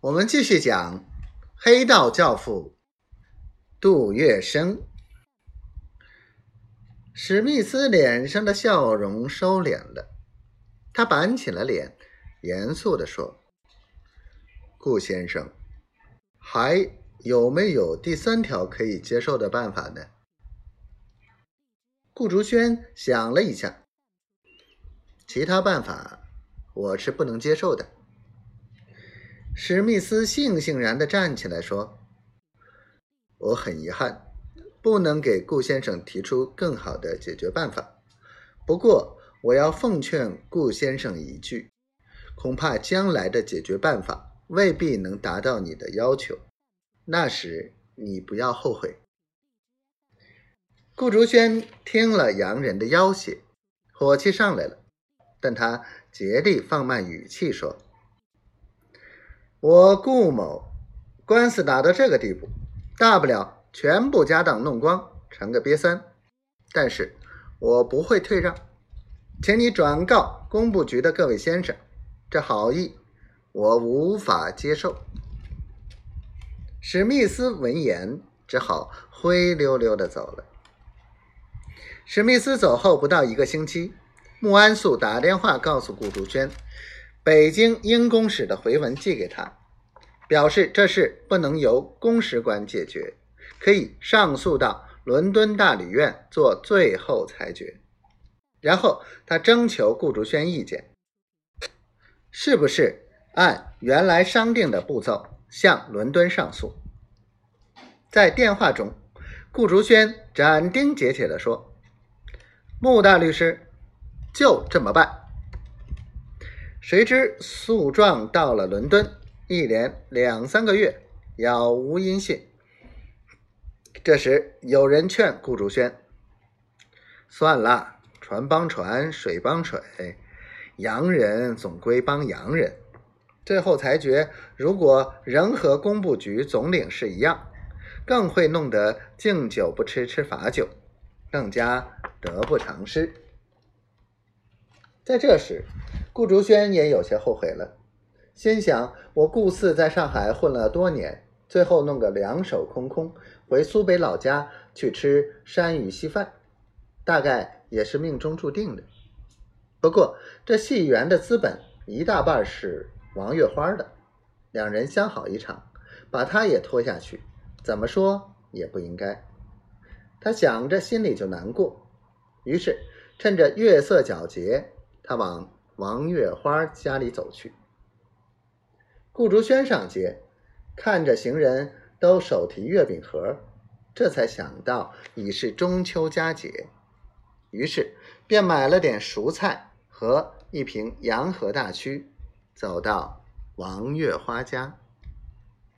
我们继续讲黑道教父杜月笙。史密斯脸上的笑容收敛了，他板起了脸，严肃地说：“顾先生，还有没有第三条可以接受的办法呢？”顾竹轩想了一下，其他办法我是不能接受的。史密斯悻悻然的站起来说：“我很遗憾，不能给顾先生提出更好的解决办法。不过，我要奉劝顾先生一句，恐怕将来的解决办法未必能达到你的要求，那时你不要后悔。”顾竹轩听了洋人的要挟，火气上来了，但他竭力放慢语气说。我顾某官司打到这个地步，大不了全部家当弄光，成个瘪三。但是我不会退让，请你转告工部局的各位先生，这好意我无法接受。史密斯闻言，只好灰溜溜的走了。史密斯走后不到一个星期，穆安素打电话告诉顾竹轩。北京英公使的回文寄给他，表示这事不能由公使馆解决，可以上诉到伦敦大理院做最后裁决。然后他征求顾竹轩意见，是不是按原来商定的步骤向伦敦上诉？在电话中，顾竹轩斩钉截铁地说：“穆大律师，就这么办。”谁知诉状到了伦敦，一连两三个月杳无音信。这时有人劝顾竹轩：“算了，船帮船，水帮水，洋人总归帮洋人。最后裁决如果仍和工部局总领事一样，更会弄得敬酒不吃吃罚酒，更加得不偿失。”在这时。顾竹轩也有些后悔了，心想：我顾四在上海混了多年，最后弄个两手空空，回苏北老家去吃山芋稀饭，大概也是命中注定的。不过这戏园的资本一大半是王月花的，两人相好一场，把他也拖下去，怎么说也不应该。他想着，心里就难过。于是趁着月色皎洁，他往。王月花家里走去，顾竹轩上街，看着行人都手提月饼盒，这才想到已是中秋佳节，于是便买了点熟菜和一瓶洋河大曲，走到王月花家。